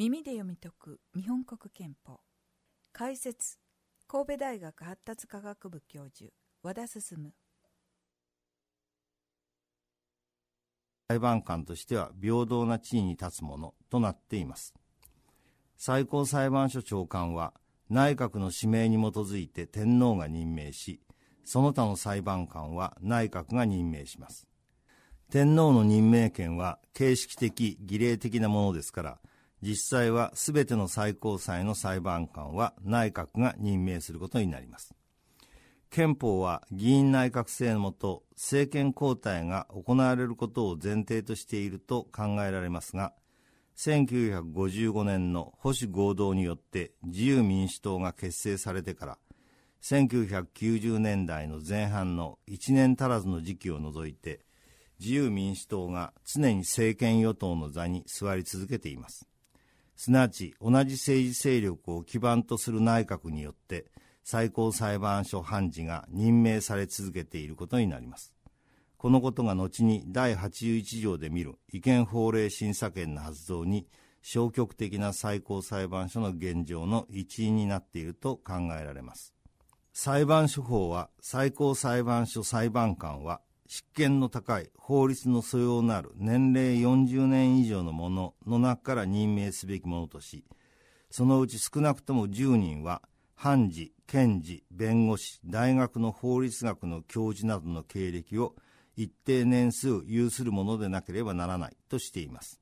耳で読み解く日本国憲法。解説神戸大学発達科学部教授和田進。裁判官としては平等な地位に立つものとなっています。最高裁判所長官は内閣の指名に基づいて天皇が任命しその他の裁判官は内閣が任命します。天皇の任命権は形式的儀礼的なものですから実際は全ての最高裁の裁判官は内閣が任命することになります。憲法は議員内閣制のもと政権交代が行われることを前提としていると考えられますが、1955年の保守合同によって自由民主党が結成されてから、1990年代の前半の1年足らずの時期を除いて、自由民主党が常に政権与党の座に座り続けています。すなわち同じ政治勢力を基盤とする内閣によって最高裁判所判事が任命され続けていることになります。このことが後に第81条で見る違憲法令審査権の発動に消極的な最高裁判所の現状の一因になっていると考えられます。裁判所法は最高裁判所裁判官は執権の高い法律の素養のある年齢40年以上の者の中から任命すべきものとし、そのうち少なくとも10人は、判事、検事、弁護士、大学の法律学の教授などの経歴を一定年数有するものでなければならないとしています。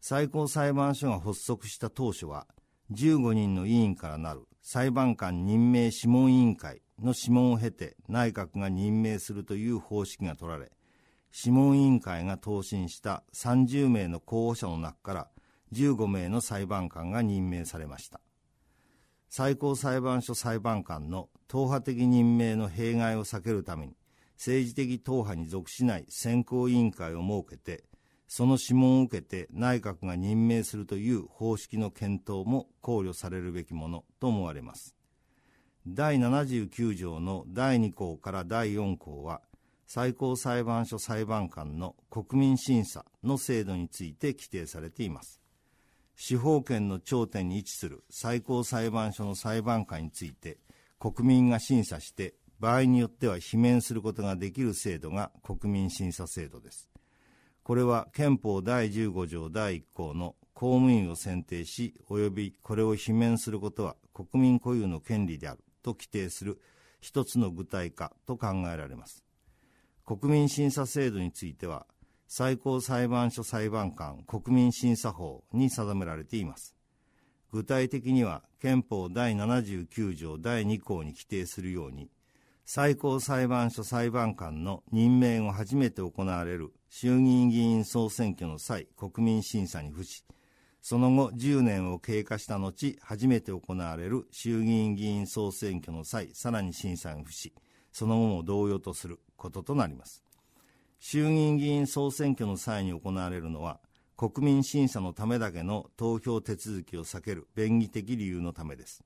最高裁判所が発足した当初は、15人の委員からなる裁判官任命諮問委員会の諮問を経て内閣が任命するという方式が取られ、諮問委員会が答申した30名の候補者の中から15名の裁判官が任命されました。最高裁判所裁判官の党派的任命の弊害を避けるために、政治的党派に属しない選考委員会を設けて、その諮問を受けて内閣が任命するという方式の検討も考慮されるべきものと思われます。第79条の第2項から第4項は、最高裁判所裁判官の国民審査の制度について規定されています。司法権の頂点に位置する最高裁判所の裁判官について、国民が審査して、場合によっては罷免することができる制度が国民審査制度です。これは憲法第15条第1項の公務員を選定し、及びこれを罷免することは国民固有の権利であると規定する一つの具体化と考えられます。国民審査制度については、最高裁判所裁判官国民審査法に定められています。具体的には憲法第79条第2項に規定するように、最高裁判所裁判官の任命を初めて行われる衆議院議員総選挙の際、国民審査に付し、その後10年を経過した後、初めて行われる衆議院議員総選挙の際、さらに審査に付し、その後も同様とすることとなります。衆議院議員総選挙の際に行われるのは、国民審査のためだけの投票手続きを避ける便宜的理由のためです。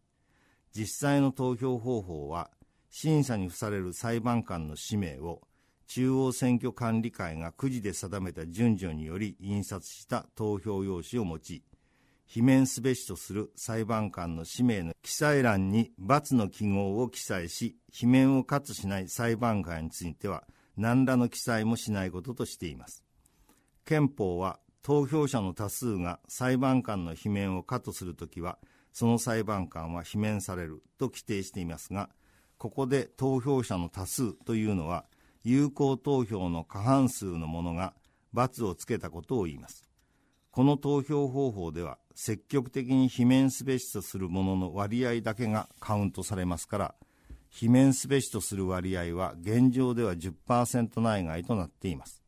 実際の投票方法は、審査に付される裁判官の氏名を中央選挙管理会がくじで定めた順序により印刷した投票用紙を用い、罷免すべしとする裁判官の氏名の記載欄に×の記号を記載し、罷免を喝しない裁判官については、何らの記載もしないこととしています。憲法は、投票者の多数が裁判官の罷免を可とするときは、その裁判官は罷免されると規定していますが、ここで投票者の多数というのは、有効投票の過半数の者が罰をつけたことを言います。この投票方法では積極的に罷免すべしとする者の割合だけがカウントされますから、罷免すべしとする割合は現状では10%内外となっています。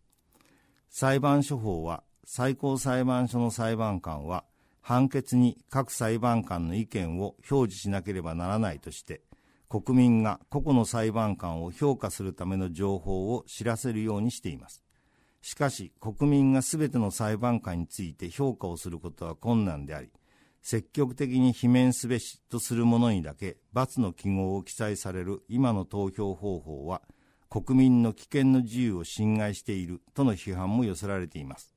裁判所法は最高裁判所の裁判官は判決に各裁判官の意見を表示しなければならないとして、国民が個々の裁判官を評価するための情報を知らせるようにしています。しかし、国民がすべての裁判官について評価をすることは困難であり、積極的に罷免すべしとする者にだけ罰の記号を記載される今の投票方法は、国民の危険の自由を侵害しているとの批判も寄せられています。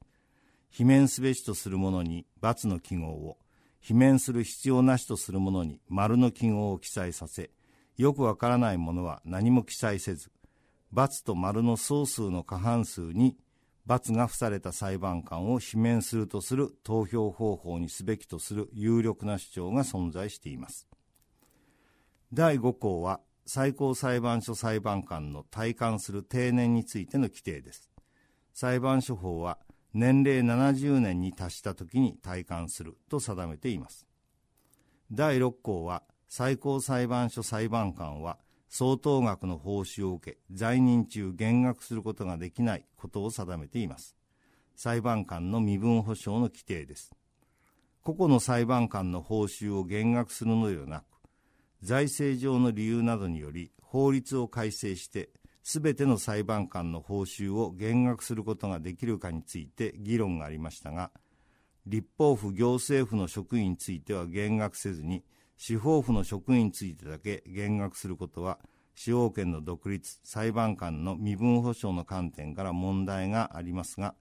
罷免すべしとするものに×の記号を、罷免する必要なしとするものに丸の記号を記載させ、よくわからないものは何も記載せず、×と丸の総数の過半数に罰が付された裁判官を罷免するとする投票方法にすべきとする有力な主張が存在しています。第5項は最高裁判所裁判官の体感する定年についての規定です。裁判所法は年齢70年に達した時に体感すると定めています。第6項は最高裁判所裁判官は相当額の報酬を受け在任中減額することができないことを定めています。裁判官の身分保障の規定です。個々の裁判官の報酬を減額するのではなく財政上の理由などにより法律を改正してすべての裁判官の報酬を減額することができるかについて議論がありましたが立法府行政府の職員については減額せずに司法府の職員についてだけ減額することは司法権の独立裁判官の身分保障の観点から問題がありますが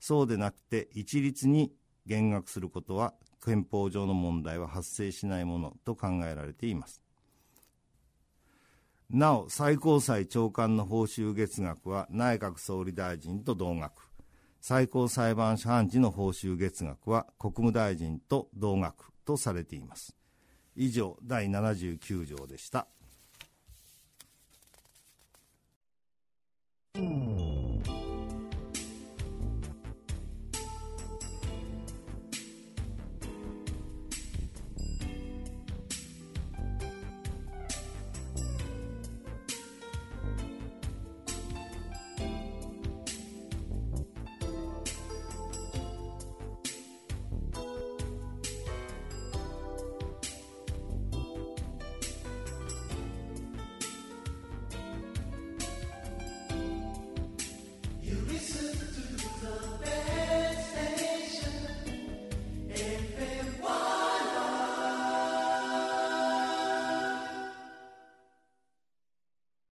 そうでなくて一律に減額することは憲法上の問題は発生しないものと考えられています。なお最高裁長官の報酬月額は内閣総理大臣と同額。最高裁判所判事の報酬月額は国務大臣と同額とされています。以上、第79条でした。うん